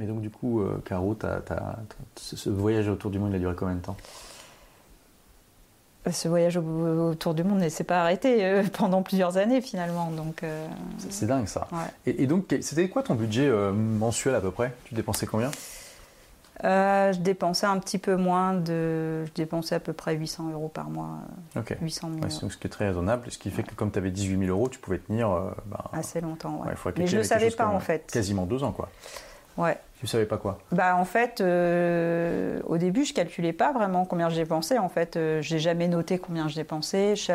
Mais donc du coup, euh, Caro, ce ce voyage autour du monde, il a duré combien de temps? Ce voyage au- autour du monde ne s'est pas arrêté euh, pendant plusieurs années finalement. Donc, euh, C'est- dingue ça. ouais. Et, et donc, c'était quoi ton budget euh, mensuel à peu près? Tu dépensais combien? Euh, je dépensais un petit peu moins de. Je dépensais à peu près 800 euros par mois. euh, Ok. 800 000 Ouais, donc ce qui est très raisonnable, ce qui fait que comme tu avais 18 000 euros, tu pouvais tenir euh, bah, assez longtemps. il faudrait Mais je ne savais pas en euh, fait. Quasiment deux ans quoi. Ouais. Tu savais pas quoi? Bah en fait, euh, au début, je calculais pas vraiment combien je dépensais. En fait, euh, j'ai jamais noté combien je dépensais. Je,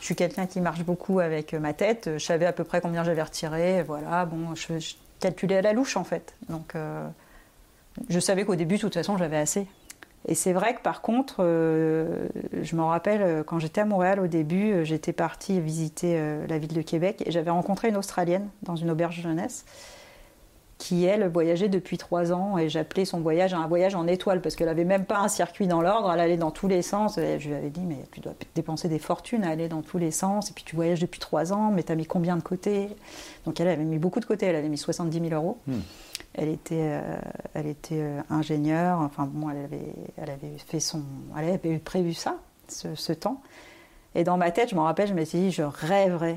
suis quelqu'un qui marche beaucoup avec euh, ma tête. Je savais à peu près combien j'avais retiré. Voilà, bon, je, calculais à la louche en fait. Donc, je savais qu'au début, de toute façon, j'avais assez. Et c'est vrai que par contre, je m'en rappelle, quand j'étais à Montréal au début, j'étais partie visiter la ville de Québec et j'avais rencontré une Australienne dans une auberge jeunesse qui, elle, voyageait depuis trois ans et j'appelais son voyage un voyage en étoile parce qu'elle avait même pas un circuit dans l'ordre, elle allait dans tous les sens. Et je lui avais dit, mais tu dois dépenser des fortunes à aller dans tous les sens et puis tu voyages depuis trois ans, mais tu as mis combien de côté Donc elle avait mis beaucoup de côté, elle avait mis 70 000 euros. Hmm. Elle était, euh, elle était euh, ingénieure, enfin bon, elle avait, elle avait fait son, elle avait prévu ça, ce, ce temps. Et dans ma tête, je m'en rappelle, je me suis dit, je rêverais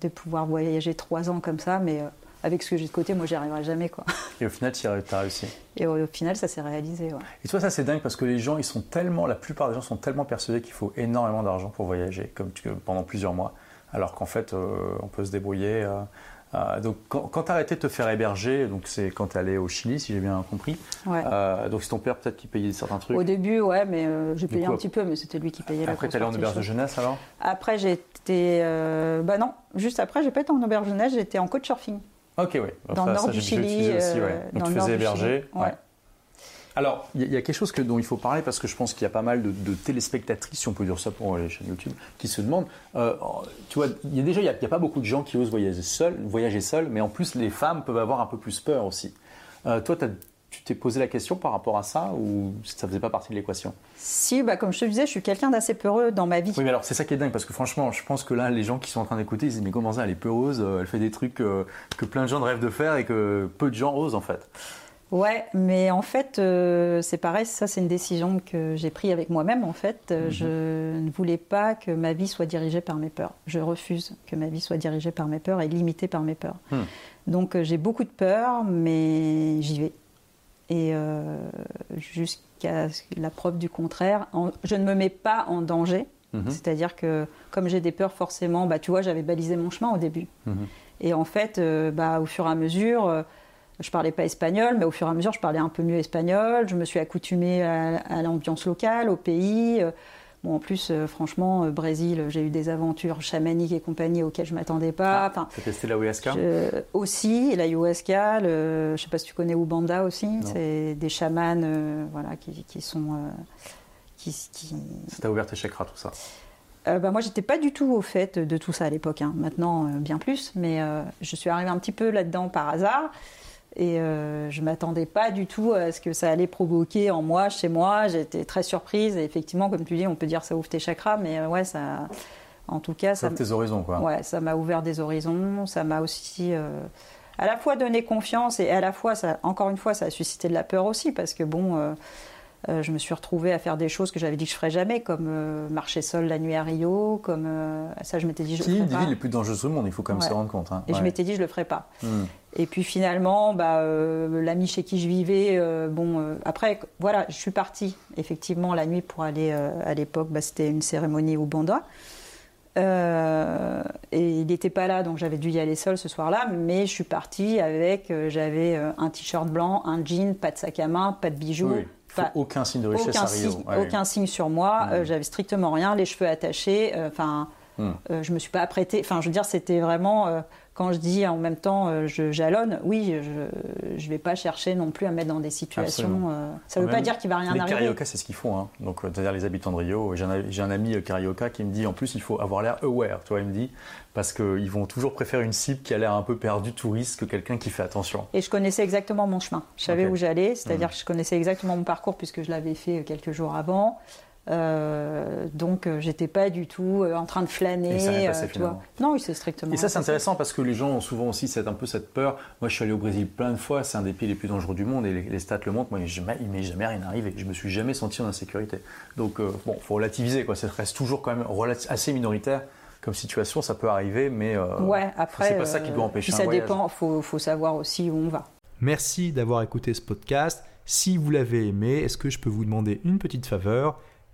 de pouvoir voyager trois ans comme ça, mais euh, avec ce que j'ai de côté, moi, j'y arriverai jamais, quoi. Et au final, tu as réussi. Et au, au final, ça s'est réalisé, ouais. Et toi, ça c'est dingue parce que les gens, ils sont tellement, la plupart des gens sont tellement persuadés qu'il faut énormément d'argent pour voyager, comme tu- pendant plusieurs mois, alors qu'en fait, euh, on peut se débrouiller. euh, euh, donc, quand, quand tu as arrêté de te faire héberger, donc c'est quand tu allé au Chili, si j'ai bien compris. Ouais. Euh, donc c'est ton père peut-être qui payait certains trucs. Au début, ouais, mais euh, j'ai payé coup, un petit peu, mais c'était lui qui payait la Après, tu allé en auberge de jeunesse alors? Après, euh, bah non, juste après, j'ai pas été en auberge jeunesse, j'étais en couchsurfing. Ok, oui. Dans le nord du Chili, utilisé aussi, euh, ouais. Donc dans tu le faisais héberger. Ouais. Alors, il y, a- il y a quelque chose que, dont il faut parler parce que je pense qu'il y a pas mal de, de téléspectatrices, si on peut dire ça pour les chaînes YouTube, qui se demandent. euh, tu vois, il y a déjà, il n'y a, il y a pas beaucoup de gens qui osent voyager seuls, voyager seuls, mais en plus, les femmes peuvent avoir un peu plus peur aussi. Euh, toi, tu t'es posé la question par rapport à ça ou ça faisait pas partie de l'équation? Si, bah, comme je te disais, je suis quelqu'un d'assez peureux dans ma vie. Oui, mais alors c'est ça qui est dingue parce que franchement, je pense que là, les gens qui sont en train d'écouter, ils se disent mais comment ça, elle est peureuse, euh, elle fait des trucs euh, que plein de gens rêvent de faire et que peu de gens osent en fait. Ouais, mais en fait, euh, c'est pareil, ça c'est une décision que j'ai prise avec moi-même en fait. Euh, Je ne voulais pas que ma vie soit dirigée par mes peurs. Je refuse que ma vie soit dirigée par mes peurs et limitée par mes peurs. Hmm. Donc euh, j'ai beaucoup de peur, mais j'y vais. Et euh, jusqu'à la preuve du contraire, je ne me mets pas en danger. Mhm. C'est-à-dire que comme j'ai des peurs, forcément, bah, tu vois, j'avais balisé mon chemin au début. Mhm. Et en fait, euh, bah, au fur et à mesure, euh, je parlais pas espagnol, mais au fur et à mesure, je parlais un peu mieux espagnol. Je me suis accoutumée à, à l'ambiance locale, au pays. Euh, Bon, en plus, euh, franchement, euh, Brésil, j'ai eu des aventures chamaniques et compagnie auxquelles je m'attendais pas. Enfin, T'as testé la je- aussi, la ayahuasca, le, je sais pas si tu connais Ubanda aussi, c'est des chamans euh, voilà, qui, qui sont. euh, qui, qui- Ça t'a ouvert tes chakras, tout ça. Euh, bah, moi, j'étais pas du tout au fait de tout ça à l'époque. hein. Maintenant, euh, bien plus, mais euh, je suis arrivée un petit peu là-dedans par hasard. Et euh, je m'attendais pas du tout à ce que ça allait provoquer en moi, chez moi. J'étais très surprise. Et effectivement, comme tu dis, on peut dire ça ouvre tes chakras, mais euh, ouais, ça. En tout cas, Ça ça. ouvre tes horizons, quoi. Ouais, ça m'a ouvert des horizons, ça m'a aussi euh, à la fois donné confiance et à la fois, ça, encore une fois, ça a suscité de la peur aussi parce que bon, euh, euh, je me suis retrouvée à faire des choses que j'avais dit que je ferais jamais, comme euh, marcher seule la nuit à Rio, comme euh, ça, je m'étais dit je C'est le une ferais des villes les plus dangereuses du monde, il faut quand même Ouais. se rendre compte. hein. Et je m'étais dit je le ferais pas. Hmm. Et puis finalement, bah, l'ami chez qui je vivais, bon, après, voilà, je suis partie effectivement la nuit pour aller à l'époque, bah, c'était une cérémonie au Banda. Euh, et il n'était pas là, donc j'avais dû y aller seule ce soir-là. Mais je suis partie avec, euh, j'avais euh, un t-shirt blanc, un jean, pas de sac à main, pas de bijoux, Oui, pas- aucun signe de richesse aucun, à Rio. Ouais, aucun signe sur moi. Mm. euh, j'avais strictement rien, les cheveux attachés. euh, Mm. euh, je me suis pas apprêtée. Enfin, je veux dire, c'était vraiment. euh, quand je dis en même temps, euh, je jalonne. Oui, je je vais pas chercher non plus à me mettre dans des situations. Euh, ça veut Même pas dire qu'il va rien les arriver. carioca, c'est ce qu'ils font. Hein. Donc, euh, c'est-à-dire les habitants de Rio. J'ai un, ami carioca qui me dit en plus, il faut avoir l'air aware. Tu vois, il me dit parce qu'ils vont toujours préférer une cible qui a l'air un peu perdue, touriste, que quelqu'un qui fait attention. Et je connaissais exactement mon chemin. Je savais où j'allais, c'est-à-dire que je connaissais exactement mon parcours puisque je l'avais fait quelques jours avant. Euh, donc euh, j'étais pas du tout euh, en train de flâner. Et ça n'est euh, passé, tu vois. Non, c'est strictement. Et ça, c'est passé. intéressant parce que les gens ont souvent aussi cette, un peu cette peur. Moi, je suis allé au Brésil plein de fois. C'est un des pays les plus dangereux du monde et les, les stats le montrent. Moi, il m'est jamais rien arrivé. Je me suis jamais senti en insécurité. Donc, euh, bon, faut relativiser. Quoi. Ça reste toujours quand même assez minoritaire comme situation. Ça peut arriver, mais euh, Ouais, après. c'est pas ça qui doit empêcher puis ça dépend. Faut, faut savoir aussi où on va. Merci d'avoir écouté ce podcast. Si vous l'avez aimé, est-ce que je peux vous demander une petite faveur?